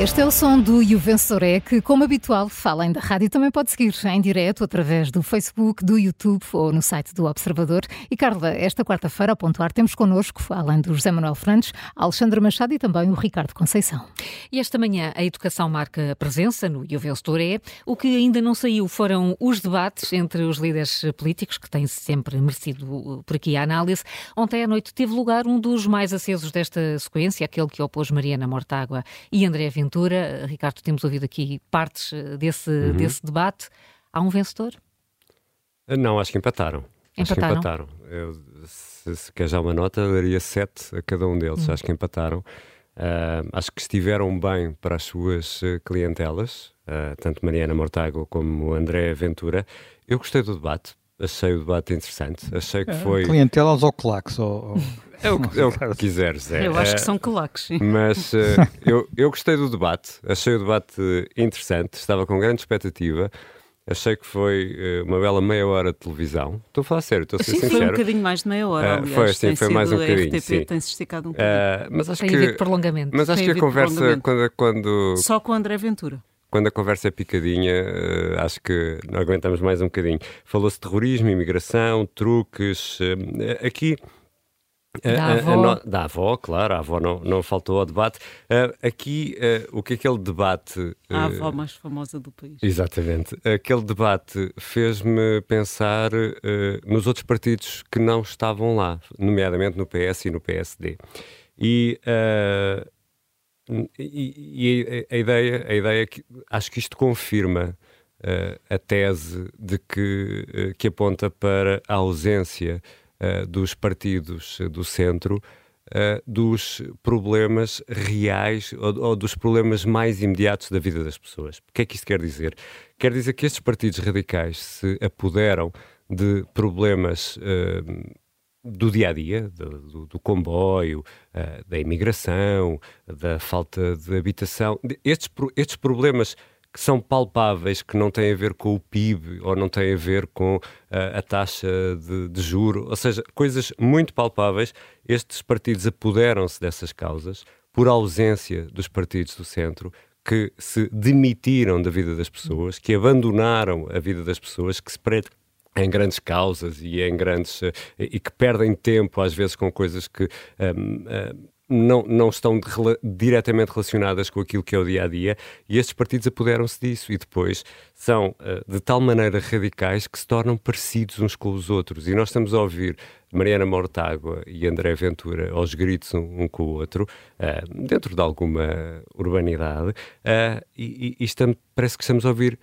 Este é o som do E o Vencedor é que, como habitual, fala da rádio também pode seguir em direto através do Facebook, do YouTube ou no site do Observador. E Carla, esta quarta-feira, ao pontuar, temos connosco, além do José Manuel Fernandes, Alexandre Machado e também o Ricardo Conceição. E esta manhã a educação marca presença no E o Vencedor é. O que ainda não saiu foram os debates entre os líderes políticos, que têm sempre merecido uh, por aqui a análise. Ontem à noite teve lugar um dos mais acesos desta sequência, aquele que opôs Mariana Mortágua e André Ventura Ventura. Ricardo, temos ouvido aqui partes eh, desse, uhum. desse debate. Há um vencedor? Eh, não, acho que empataram. Empataram? Acho que empataram. Eu, se, se quer já uma nota, daria sete a cada um deles. Uhum. Acho que empataram. Uh, acho que estiveram bem para as suas clientelas, uh, tanto Mariana Mortágua como André Ventura. Eu gostei do debate, achei o debate interessante. Achei que é, foi. Clientelas ou claques? Ou... É o, que, é o que quiseres. É. Eu acho que são claques. Mas uh, eu, eu gostei do debate, achei o debate interessante, estava com grande expectativa. Achei que foi uh, uma bela meia hora de televisão. Estou a falar sério, estou a ser sim, sincero. Foi um bocadinho mais de meia hora. Uh, aliás, foi, sim, foi mais um bocadinho. RTP sim. tem-se esticado um bocadinho. mas acho tem que, prolongamento. Mas acho tem que a conversa, quando, quando. Só com o André Ventura quando a conversa é picadinha, uh, acho que não aguentamos mais um bocadinho. Falou-se terrorismo, imigração, truques. Uh, aqui. Da avó. A, a, da avó, claro, a avó não, não faltou ao debate. Uh, aqui, o que aquele debate. A avó mais famosa do país. Exatamente. Aquele debate fez-me pensar nos outros partidos que não estavam lá, nomeadamente no PS e no PSD. E e, e a, ideia, a ideia é que acho que isto confirma uh, a tese de que, uh, que aponta para a ausência uh, dos partidos do centro dos problemas reais ou, ou, dos problemas mais imediatos da vida das pessoas. O que é que isto quer dizer? Quer dizer que estes partidos radicais se apoderam de problemas do dia a dia, do, do comboio, uh, da imigração, da falta de habitação, estes, estes problemas que são palpáveis, que não têm a ver com o PIB ou não têm a ver com uh, a taxa de, de juro, ou seja, coisas muito palpáveis, estes partidos apoderam-se dessas causas por ausência dos partidos do centro, que se demitiram da vida das pessoas, que abandonaram a vida das pessoas, que se em grandes causas e em grandes uh, e que perdem tempo às vezes com coisas que um, uh, eh, não, não estão de, diretamente relacionadas com aquilo que é o dia a dia, e estes partidos apoderam-se disso e depois são uh, de tal maneira radicais que se tornam parecidos uns com os outros. E nós estamos a ouvir Mariana Mortágua e André Ventura aos gritos um, um com o outro, uh, dentro de alguma urbanidade, uh, e, e, e estamos, parece que estamos a ouvir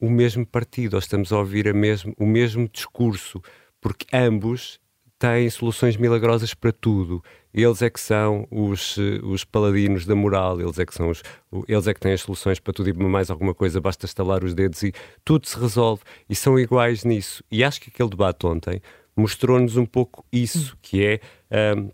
o mesmo partido, ou estamos a ouvir mesmo, o mesmo discurso, porque ambos têm soluções milagrosas para tudo. Eles é que são os, os paladinos da moral, eles é que são os, eles é que têm as soluções para tudo e mais alguma coisa, basta estalar os dedos e tudo se resolve. E são iguais nisso. E acho que aquele debate ontem mostrou-nos um pouco isso, que é um,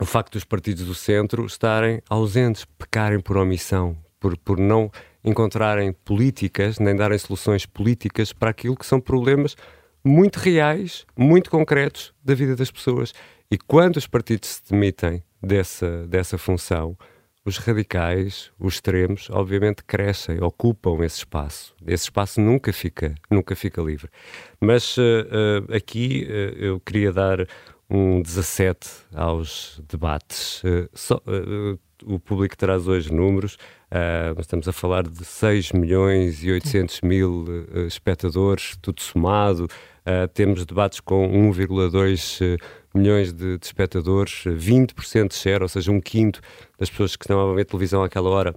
o facto dos partidos do centro estarem ausentes, pecarem por omissão, por, por não encontrarem políticas, nem darem soluções políticas para aquilo que são problemas muito reais, muito concretos da vida das pessoas. E quando os partidos se demitem dessa, dessa função, os radicais, os extremos, obviamente crescem, ocupam esse espaço. Esse espaço nunca fica, nunca fica livre. Mas uh, uh, aqui uh, eu queria dar um 17 aos debates. Só, o público traz hoje números. Uh, estamos a falar de 6 milhões e 800 mil uh, espectadores, tudo somado. Uh, temos debates com 1,2 milhões de, de, espectadores, 20% de share, ou seja, um quinto das pessoas que estão a ver televisão àquela hora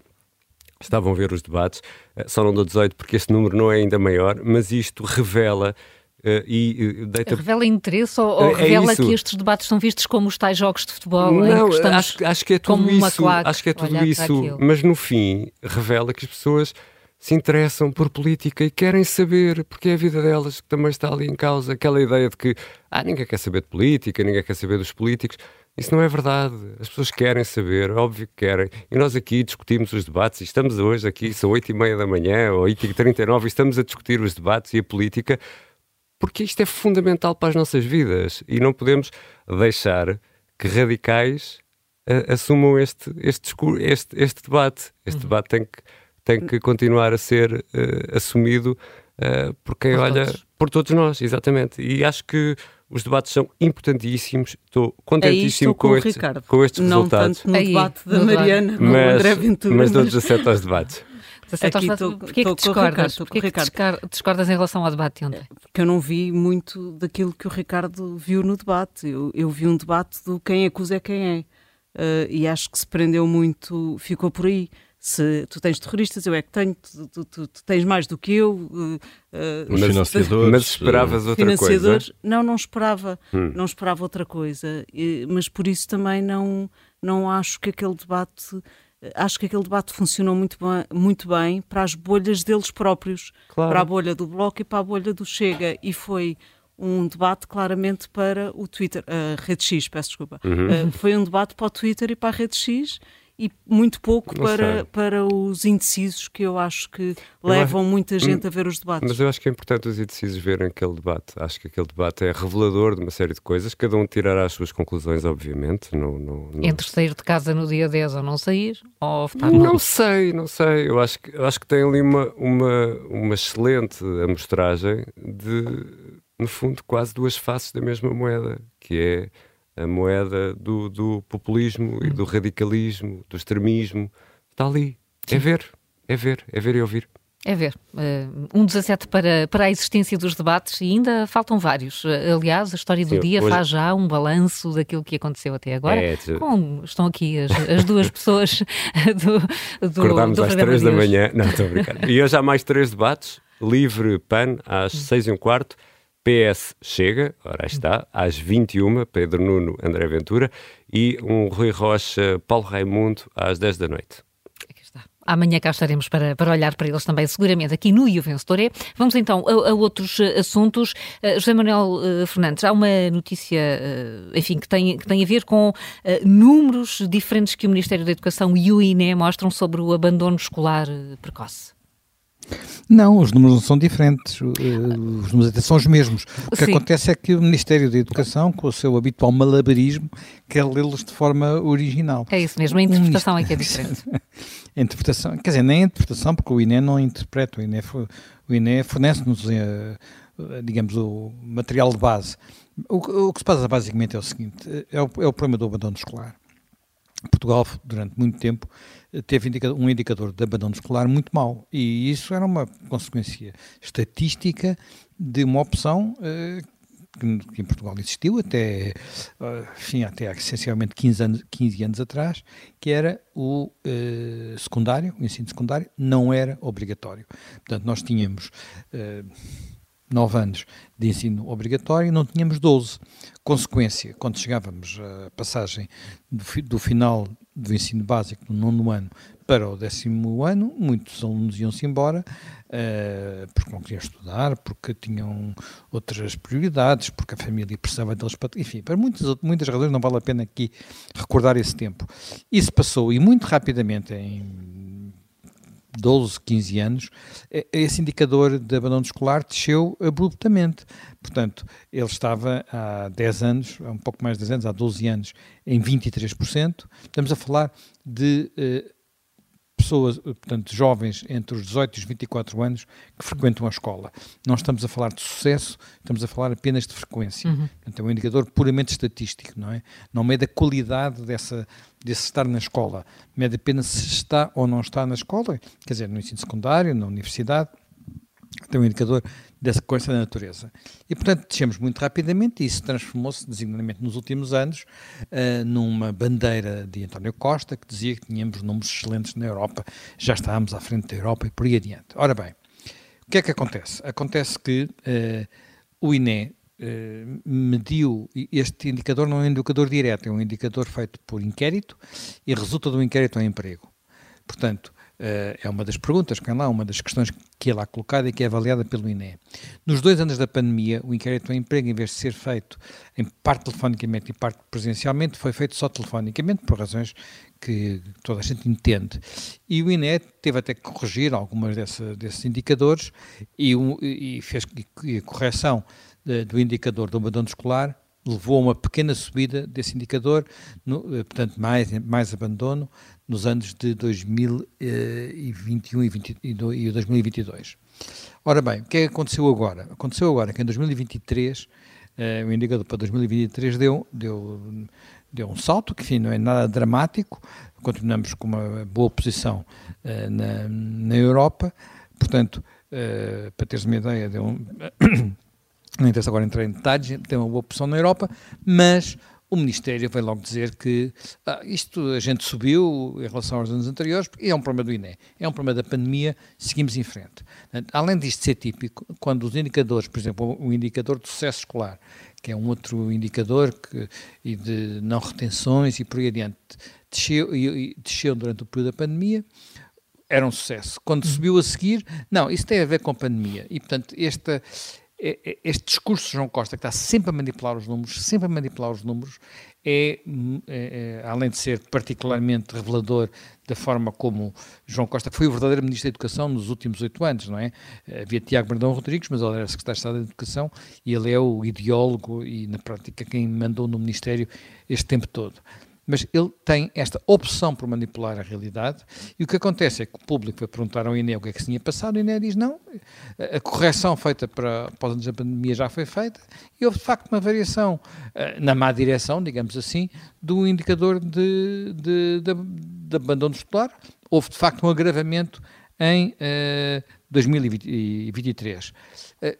estavam a ver os debates. só não dou 18 porque esse número não é ainda maior, mas isto revela Uh, e, deita... Revela interesse ou, ou é revela isso. que estes debates são vistos como os tais jogos de futebol? Não, acho, acho, que é tudo isso. Acho que é tudo isso. Mas no fim, revela que as pessoas se interessam por política e querem saber, porque é a vida delas que também está ali em causa. Aquela ideia de que ah, ninguém quer saber de política, ninguém quer saber dos políticos. Isso não é verdade. As pessoas querem saber, óbvio que querem. E nós aqui discutimos os debates, e estamos hoje aqui, são 8 e meia da manhã, ou 8 e 39 e estamos a discutir os debates e a política porque isto é fundamental para as nossas vidas e não podemos deixar que radicais assumam este, este, discurso, este, este debate. Este uhum. debate tem que, tem que continuar a ser uh, assumido uh, por quem por olha, todos. por todos nós, exatamente. E acho que os debates são importantíssimos. Estou contentíssimo com, com, este, com estes não resultados. Não tanto no debate da Mariana, com mas, o André Ventura. Mas dou 17 aos debates. Aqui estou, Porquê que discordas? Porquê que discordas em relação ao debate de ontem? Porque eu não vi muito daquilo que o Ricardo viu no debate. Eu, eu vi um debate do quem acusa é quem é. Uh, e acho que se prendeu muito, ficou por aí. Se tu tens terroristas, eu é que tenho, tu, tu, tu, tu tens mais do que eu. Uh, uh, Os financiadores. Mas esperavas outra financiadores, coisa? Não, não esperava. Hum. Não esperava outra coisa. E, mas por isso também não, não acho que aquele debate acho que aquele debate funcionou muito bem, muito bem para as bolhas deles próprios, claro. para a bolha do Bloco e para a bolha do Chega, e foi um debate claramente para o Twitter, a Rede X, peço desculpa. Uhum. Uh, foi um debate para o Twitter e para a Rede X e muito pouco para, para os indecisos, que eu acho que levam acho, muita gente a ver os debates. Mas eu acho que é importante os indecisos verem aquele debate. Acho que aquele debate é revelador de uma série de coisas. Cada um tirará as suas conclusões, obviamente. No, no, no... Entre sair de casa no dia 10 ou não sair, ou estar Não sei, não sei. Eu acho que, eu acho que tem ali uma, uma, uma excelente amostragem de, no fundo, quase duas faces da mesma moeda, que é a moeda do, do populismo e do radicalismo, do extremismo. Está ali. É ver, é ver, é ver e ouvir. É ver. Uh, um 17 para, para a existência dos debates e ainda faltam vários. Uh, aliás, a história do Sim, dia hoje... faz já um balanço daquilo que aconteceu até agora. É, tu... Com, estão aqui as, as duas pessoas do, do Acordámos do às três da manhã. Não, estou a brincar. E hoje há mais três debates. Livre PAN às seis e um quarto. PS chega, ora está, às 21, Pedro Nuno, André Ventura, e um Rui Rocha, Paulo Raimundo, às 10 da noite. Aqui está. Amanhã cá estaremos para, para olhar para eles também, seguramente, aqui no E Vencedor. Vamos então a, a outros eh, assuntos. Uh, José Manuel uh, Fernandes, há uma notícia, uh, enfim, que tem, que tem a ver com números diferentes que o Ministério da Educação e o INE mostram sobre o abandono escolar precoce. Não, os números não são diferentes, eh, os números até são os mesmos. O que Sim. acontece é que o Ministério da Educação, com o seu habitual malabarismo, quer lê-los de forma original. É isso mesmo, a interpretação é que é diferente. a interpretação, quer dizer, nem a interpretação, porque o INE não interpreta, o INE, o INE fornece-nos, eh, digamos, o material de base. O, o, que se passa basicamente é o seguinte, é o, é o problema do abandono escolar. Portugal, durante muito tempo, teve um indicador de abandono escolar muito mau. E isso era uma consequência estatística de uma opção uh, que, em Portugal existiu até, uh, enfim, até essencialmente 15 anos, 15 anos atrás, que era o uh, secundário, o ensino secundário, não era obrigatório. Portanto, nós tínhamos nove anos de ensino obrigatório não tínhamos 12. Consequência, quando chegávamos à passagem do, do final do ensino básico no nono ano para o décimo ano, muitos alunos iam-se embora uh, porque não queriam estudar, porque tinham outras prioridades, porque a família precisava deles para. Enfim, para muitas, muitas razões não vale a pena aqui recordar esse tempo. Isso passou e muito rapidamente, em 12, 15 anos, esse indicador de abandono escolar desceu abruptamente. Portanto, ele estava há 10 anos, há um pouco mais de 10 anos, há 12 anos, em 23%. Estamos a falar de uh, pessoas, portanto, jovens entre os 18 e os 24 anos que frequentam a escola. Não estamos a falar de sucesso, estamos a falar apenas de frequência. Uhum. Portanto, é um indicador puramente estatístico, não é? Não mede a qualidade dessa, desse estar na escola, mede apenas se está ou não está na escola, quer dizer, no ensino secundário, na universidade, tem um indicador dessa coisa da natureza. E, portanto, descemos muito rapidamente e isso transformou-se, designadamente nos últimos anos, uh, numa bandeira de António Costa que dizia que tínhamos números excelentes na Europa, já estávamos à frente da Europa e por aí adiante. Ora bem, o que é que acontece? Acontece que uh, o INE uh, mediu, este indicador não é um indicador direto, é um indicador feito por inquérito e resulta do inquérito ao emprego. Portanto, é uma das perguntas que é lá, uma das questões que é lá colocada e que é avaliada pelo INE. Nos dois anos da pandemia, o inquérito ao emprego, em vez de ser feito em parte telefonicamente e parte presencialmente, foi feito só telefonicamente, por razões que toda a gente entende. E o INE teve até que corrigir algumas dessa, desses indicadores e, e fez e a correção do indicador do abandono escolar levou a uma pequena subida desse indicador, no, eh, portanto, mais, mais abandono nos anos de 2021 e, 20, e 2022. Ora bem, o que é que aconteceu agora? Aconteceu agora que em 2023, eh, o indicador para 2023 deu, deu, deu um salto, que enfim, não é nada dramático, continuamos com uma boa posição eh, na, na Europa, portanto, eh, para teres uma ideia, deu um, não interessa agora entrar em detalhes, tem uma boa posição na Europa, mas o Ministério veio logo dizer que ah, isto a gente subiu em relação aos anos anteriores, porque é um problema do INE, é um problema da pandemia, seguimos em frente. Além disto ser típico, quando os indicadores, por exemplo, o indicador de sucesso escolar, que é um outro indicador que, e de não retenções e por aí adiante, desceu, e, e desceu durante o período da pandemia, era um sucesso. Quando subiu a seguir, não, isso tem a ver com a pandemia. E, portanto, esta, este discurso de João Costa, que está sempre a manipular os números, sempre a manipular os números, é, é, é, além de ser particularmente revelador da forma como João Costa foi o verdadeiro Ministro da Educação nos últimos oito anos, não é? Havia Tiago Brandão Rodrigues, mas ele era Secretário de Estado da Educação e ele é o ideólogo e, na prática, quem mandou no Ministério este tempo todo mas ele tem esta opção por manipular a realidade e o que acontece é que o público vai perguntar ao INE o que é que se tinha passado o INE diz não, a correção feita para após da pandemia já foi feita e houve de facto uma variação uh, na má direção, digamos assim, do indicador de, de, de, de abandono escolar. Houve de facto um agravamento em uh, 2023. Uh,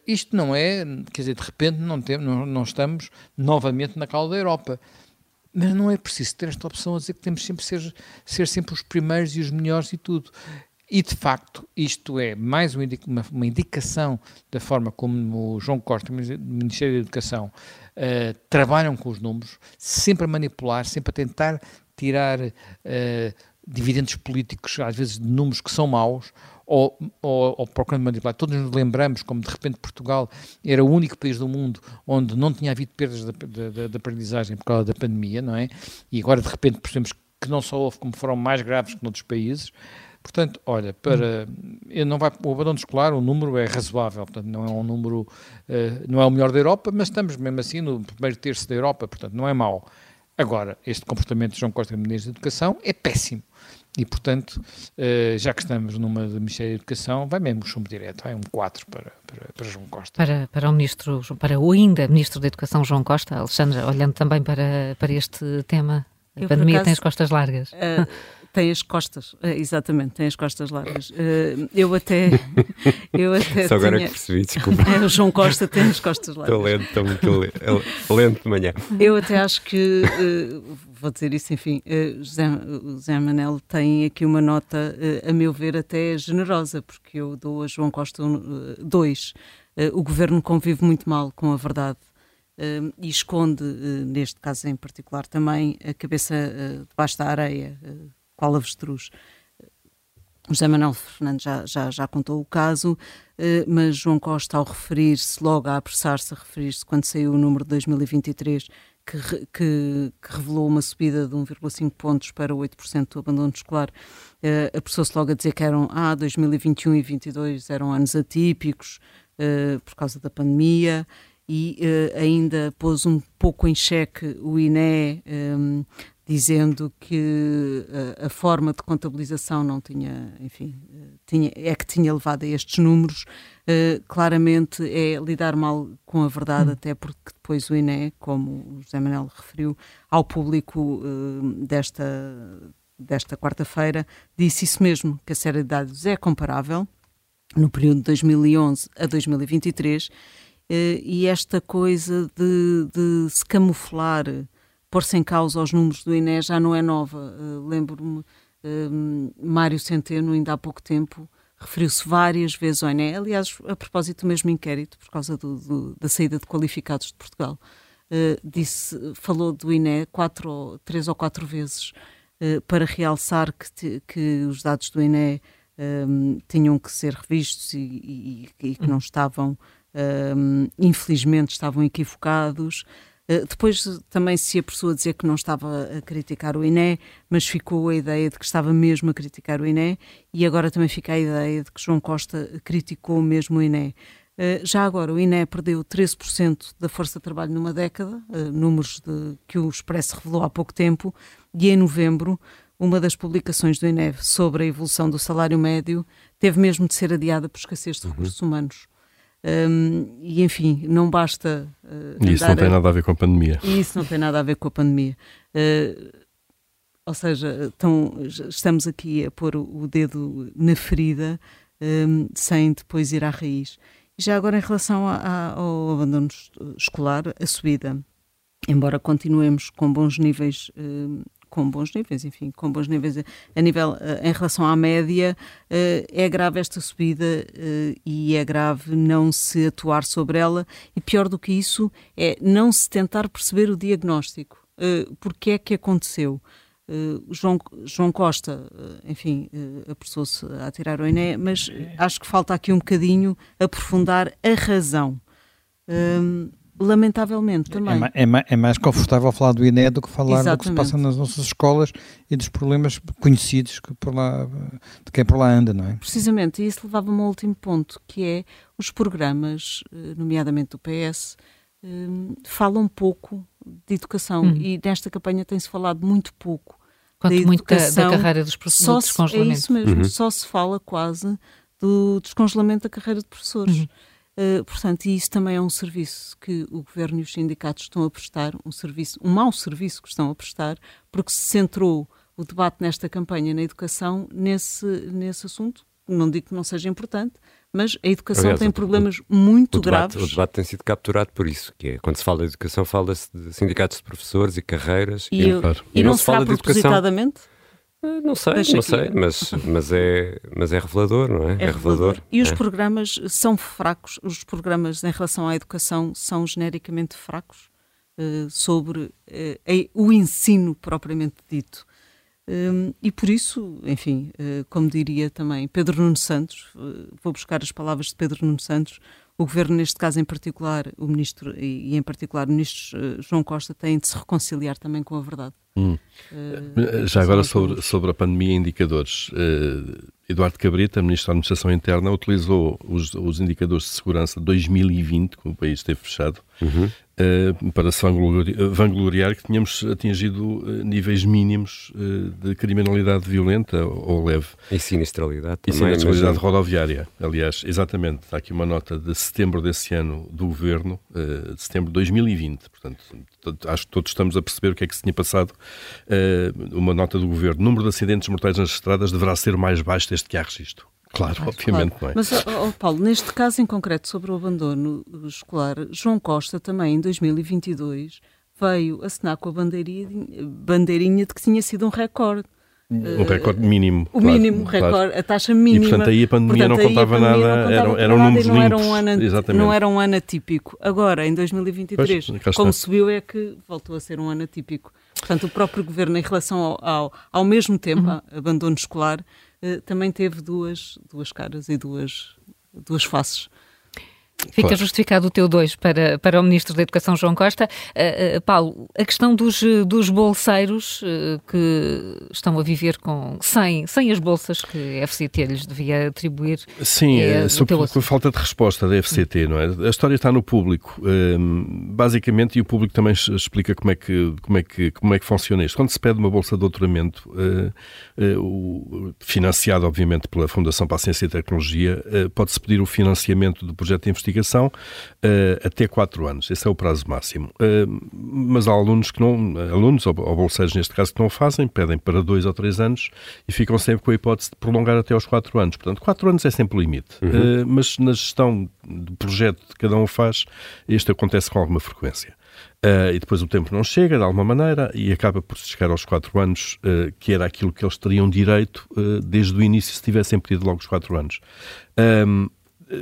isto não é, quer dizer, de repente não, tem, não, não estamos novamente na cauda da Europa. Mas não é preciso ter esta opção a dizer que temos sempre ser, ser sempre os primeiros e os melhores e tudo. E de facto, isto é mais uma, indicação da forma como o João Costa, o Ministério da Educação, uh, trabalham com os números, sempre a manipular, sempre a tentar tirar uh, dividendos políticos, às vezes de números que são maus, ou, ou, ou procurando manipular. Todos nos lembramos como de repente Portugal era o único país do mundo onde não tinha havido perdas de, aprendizagem por causa da pandemia, não é? E agora de repente percebemos que não só houve, como foram mais graves que noutros países. Portanto, olha, para não vai o abandono escolar, o número é razoável, portanto não é um número, uh, não é o melhor da Europa, mas estamos mesmo assim no primeiro terço da Europa, portanto não é mau. Agora, este comportamento de João Costa, Ministro da Educação, é péssimo. E, portanto, uh, já que estamos numa do Ministério da Educação, vai mesmo chumbo direto, vai um 4 para, para, para, João Costa. Para, para o Ministro, para o ainda Ministro da Educação, João Costa, Alexandre, olhando também para, para este tema, a Eu, pandemia acaso, tem as costas largas. Uh, tem as costas, uh, exatamente, tem as costas largas. eu até. Eu até Só agora tinha... que percebi, desculpa. o João Costa tem as costas largas. Estou lento, estou muito lento, lento de manhã. Eu até acho que vou dizer isso, enfim, José, José Manel tem aqui uma nota, a meu ver, até generosa, porque eu dou a João Costa 2. Uh, o governo convive muito mal com a verdade e esconde, neste caso em particular, também a cabeça debaixo da areia, qual avestruz. José Manuel Fernandes já, já, já contou o caso, mas João Costa, ao referir-se, logo a apressar-se a referir-se, quando saiu o número de 2023, que, que, que, revelou uma subida de 1,5 pontos para 8% do abandono escolar, uh, apressou-se logo a dizer que eram, ah, 2021 e 2022 eram anos atípicos uh, por causa da pandemia e ainda pôs um pouco em xeque o INE, dizendo que a, a, forma de contabilização não tinha, enfim, tinha, é que tinha levado a estes números uh, claramente é lidar mal com a verdade, hum. até porque depois o INE, como o José Manuel referiu, ao público uh, desta, desta quarta-feira, disse isso mesmo, que a série de dados é comparável no período de 2011 a 2023 uh, e esta coisa de, de se camuflar, pôr-se em causa os números do INE já não é nova. Lembro-me Mário Centeno, ainda há pouco tempo, referiu-se várias vezes ao INE, aliás, a propósito do mesmo inquérito, por causa do, do, da saída de qualificados de Portugal, uh, disse, falou do INE quatro três ou quatro vezes uh, para realçar que, que os dados do INE um, eh, tinham que ser revistos e, e, e que não estavam, um, infelizmente, estavam equivocados. Eh, depois também se a pessoa dizer que não estava a criticar o INE, mas ficou a ideia de que estava mesmo a criticar o INE e agora também fica a ideia de que João Costa criticou mesmo o INE. já agora, o INE perdeu 13% da força de trabalho numa década, números de, que o Expresso revelou há pouco tempo, e em novembro, uma das publicações do INE sobre a evolução do salário médio teve mesmo de ser adiada por escassez de uhum. recursos uhum. humanos. Um, e enfim, não basta. Uh, e isso não tem a... nada a ver com a pandemia. E isso não tem nada a ver com a pandemia. Uh, ou seja, estamos aqui a pôr o dedo na ferida um, sem depois ir à raiz. Já agora, em relação a, a, ao abandono escolar, a subida, embora continuemos com bons níveis um, com bons níveis, enfim, com bons níveis a nível eh, em relação à média, eh, é grave esta subida eh, e é grave não se atuar sobre ela e pior do que isso é não se tentar perceber o diagnóstico. Porque é que aconteceu? João, João Costa, enfim, apressou-se a tirar o INE, mas acho que falta aqui um bocadinho aprofundar a razão. Lamentavelmente é também. É, é, é, mais confortável falar do INE do que falar Exatamente. do que se passa nas nossas escolas e dos problemas conhecidos que por lá, de quem por lá anda, não é? Precisamente, e isso levava-me ao último ponto, que é os programas, eh, nomeadamente do PS, eh, falam pouco de educação hum. e nesta campanha tem-se falado muito pouco. Quanto da muito educação, da, da, carreira dos professores, só se, É isso mesmo, uhum. só se fala quase do descongelamento da carreira de professores. Uhum. Uh, portanto, e isso também é um serviço que o governo e os sindicatos estão a prestar, um serviço, um mau serviço que estão a prestar, porque se centrou o debate nesta campanha na educação nesse, nesse assunto. Não digo que não seja importante, mas a educação Aliás, tem problemas o, muito o debate, graves. O debate tem sido capturado por isso, que é quando se fala de educação, fala-se de sindicatos de professores e carreiras. E, e, eu, e, e não, não, se fala de educação. Não sei, Deixa não aqui. sei, mas, mas, é, mas é revelador, não é? É, é revelador. E os é. programas são fracos, os programas em relação à educação são genericamente fracos uh, sobre uh, o ensino propriamente dito. Um, e por isso, enfim, uh, como diria também Pedro Nuno Santos, vou buscar as palavras de Pedro Nuno Santos, o governo, neste caso em particular, o ministro e, em particular o ministro João Costa, têm de se reconciliar também com a verdade. Hum. Uh, Já agora sobre, sobre a pandemia e indicadores. Uh, Eduardo Cabrita, Ministro da Administração Interna, utilizou os, os indicadores de segurança de 2020, quando o país esteve fechado, uhum. uh, para se vangloriar, vangloriar, que tínhamos atingido níveis mínimos de criminalidade violenta ou leve. E sinistralidade também. E sinistralidade rodoviária. Aliás, exatamente, está aqui uma nota de setembro desse ano do Governo, de setembro de 2020. Portanto, acho que todos estamos a perceber o que é que se tinha passado uh, uma nota do governo. O número de acidentes mortais nas estradas deverá ser mais baixo desde que há registro. Claro, ah, obviamente claro. não é. Mas, oh, Paulo, neste caso em concreto sobre o abandono escolar, João Costa também em 2022 veio assinar com a bandeirinha, bandeirinha de que tinha sido um recorde. Um recorde mínimo. O claro, mínimo claro. recorde, a taxa mínima. E portanto aí a pandemia portanto, não contava nada, não contava era, eram números não era, um ano, Exatamente. não era um ano atípico. Agora, em 2023, pois, como subiu é que voltou a ser um ano atípico. Portanto, o próprio governo, em relação ao, ao, ao mesmo tempo, uhum. abandono escolar, também teve duas, duas caras e duas, duas faces. Fica claro. justificado o teu dois para, para o Ministro da Educação, João Costa. Uh, uh, Paulo, a questão dos, dos bolseiros uh, que estão a viver com, sem, sem as bolsas que a FCT lhes devia atribuir. Sim, é, sobre a falta de resposta da FCT, não é? A história está no público, ehm, basicamente, e o público também explica como é que, como é que, como é que funciona isto. Quando se pede uma bolsa de doutoramento, financiada, obviamente, pela Fundação para a Ciência e Tecnologia, pode-se pedir o financiamento do projeto de investigação investigação uh, até 4 anos. Esse é o prazo máximo. Uh, mas há alunos que não, alunos ou, ou bolseiros neste caso, que não fazem, pedem para 2 ou 3 anos e ficam sempre com a hipótese de prolongar até aos 4 anos. Portanto, 4 anos é sempre o limite. Uhum. Uh, mas na gestão do projeto que cada um faz, isto acontece com alguma frequência. Uh, e depois o tempo não chega, de alguma maneira, e acaba por chegar aos 4 anos, uh, que era aquilo que eles teriam direito uh, desde o início, se tivessem pedido logo os 4 anos. Um,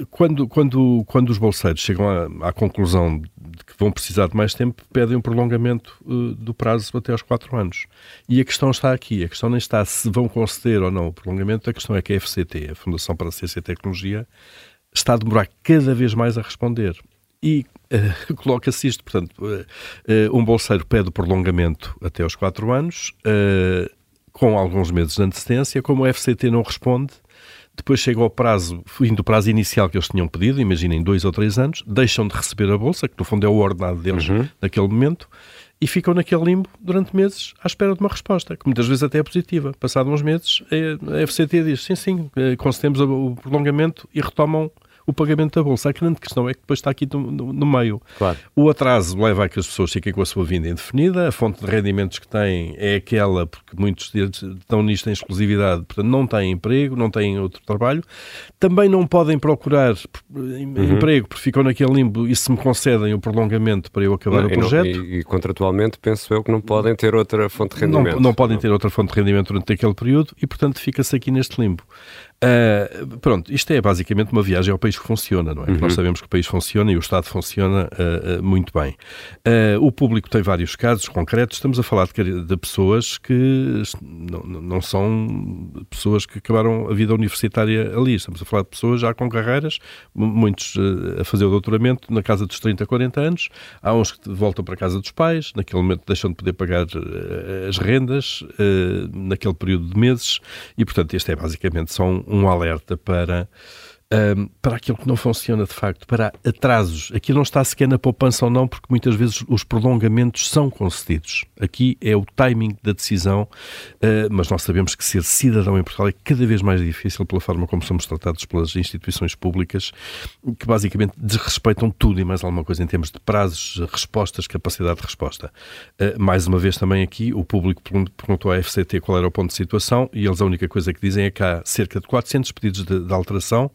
quando, quando, quando os bolseiros chegam à, à, conclusão de que vão precisar de mais tempo, pedem um prolongamento uh, do prazo até aos 4 anos. E a questão está aqui. A questão nem está se vão conceder ou não o prolongamento, a questão é que a FCT, a Fundação para a Ciência e Tecnologia, está a demorar cada vez mais a responder. E uh, coloca-se isto, portanto, uh, um bolseiro pede o prolongamento até aos 4 anos, com alguns meses de antecedência, como a FCT não responde, depois chega ao prazo, fim do prazo inicial que eles tinham pedido, imaginem dois ou três anos, deixam de receber a bolsa, que no fundo é o ordenado deles uhum. naquele momento, e ficam naquele limbo durante meses à espera de uma resposta, que muitas vezes até é positiva. Passados uns meses, a FCT diz sim, sim, eh, concedemos o prolongamento e retomam o pagamento da bolsa. A grande questão é que depois está aqui no, no, no meio. Claro. O atraso leva a que as pessoas fiquem com a sua vinda indefinida, a fonte de rendimentos que têm é aquela, porque muitos estão nisto em exclusividade, portanto não têm emprego, não têm outro trabalho, também não podem procurar uhum. emprego porque ficam naquele limbo e se me concedem o prolongamento para eu acabar não, o projeto. E, não, e, e, contratualmente penso eu que não podem ter outra fonte de rendimento. Não, não podem ter outra fonte de rendimento durante aquele período e portanto fica-se aqui neste limbo. Uh, pronto, isto é basicamente uma viagem ao país que funciona, não é? Uhum. Nós sabemos que o país funciona e o Estado funciona uh, uh, muito bem. o público tem vários casos concretos, estamos a falar de, de pessoas que não, não, são pessoas que acabaram a vida universitária ali, estamos a falar de pessoas já com carreiras, muitos a fazer o doutoramento na casa dos 30, 40 anos, há uns que voltam para a casa dos pais, naquele momento deixam de poder pagar as rendas, naquele período de meses, e portanto este é basicamente só um um alerta para um, para aquilo que não funciona de facto, para atrasos. Aqui não está sequer na poupança ou não, porque muitas vezes os prolongamentos são concedidos. Aqui é o timing da decisão, uh, mas nós sabemos que ser cidadão em Portugal é cada vez mais difícil pela forma como somos tratados pelas instituições públicas, que basicamente desrespeitam tudo e mais alguma coisa em termos de prazos, respostas, capacidade de resposta. Uh, mais uma vez também aqui, o público perguntou à FCT qual era o ponto de situação e eles a única coisa que dizem é que há cerca de 400 pedidos de, de alteração,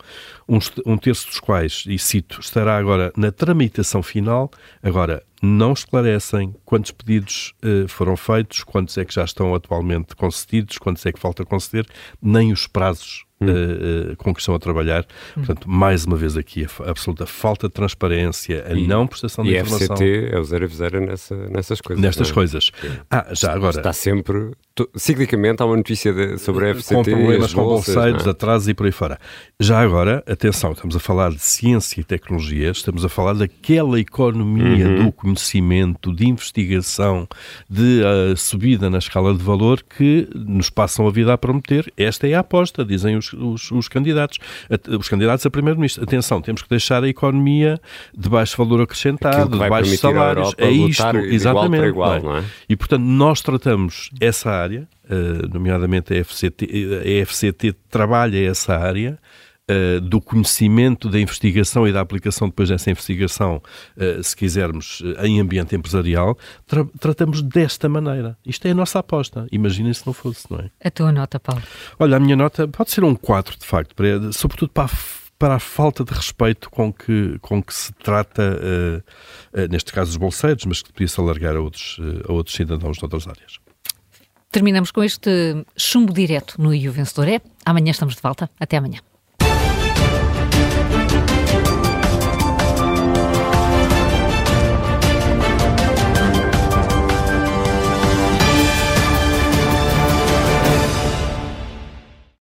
um, terço dos quais, e cito, estará agora na tramitação final. Agora, não esclarecem quantos pedidos uh, foram feitos, quantos é que já estão atualmente concedidos, quantos é que falta conceder, nem os prazos uh, com que estão a trabalhar. Portanto, mais uma vez aqui a absoluta falta de transparência, a e, não prestação de e informação. E a FCT é o zero a zero nessa, nessas coisas. Nestas é? coisas. Ah, já agora. Está sempre, ciclicamente, há uma notícia de, sobre a FCT. Com problemas com bolseiros, é? atrasos e por aí fora. Já agora, atenção, estamos a falar de ciência e tecnologia, estamos a falar daquela economia uhum. do conhecimento, de investigação, de uh, subida na escala de valor que nos passam a vida a prometer. Esta é a aposta, dizem os, os, os candidatos. Os candidatos a primeiro-ministro. Atenção, temos que deixar a economia de baixo valor acrescentado, de baixos salários. É isto, exatamente. Igual, não é? E, portanto, nós tratamos essa área, uh, nomeadamente a FCT, a FCT trabalha essa área, Uh, do conhecimento da investigação e da aplicação depois dessa investigação, uh, se quisermos, uh, em ambiente empresarial, tra tratamos desta maneira. Isto é a nossa aposta. Imaginem se não fosse, não é? A tua nota, Paulo? Olha, a minha nota pode ser um 4, de facto, para, sobretudo para a para a falta de respeito com que, com que se trata, neste caso, os bolseiros, mas que podia-se alargar a outros, a outros cidadãos de outras áreas. Terminamos com este chumbo direto no I o Vencedor é. Amanhã estamos de volta. Até amanhã.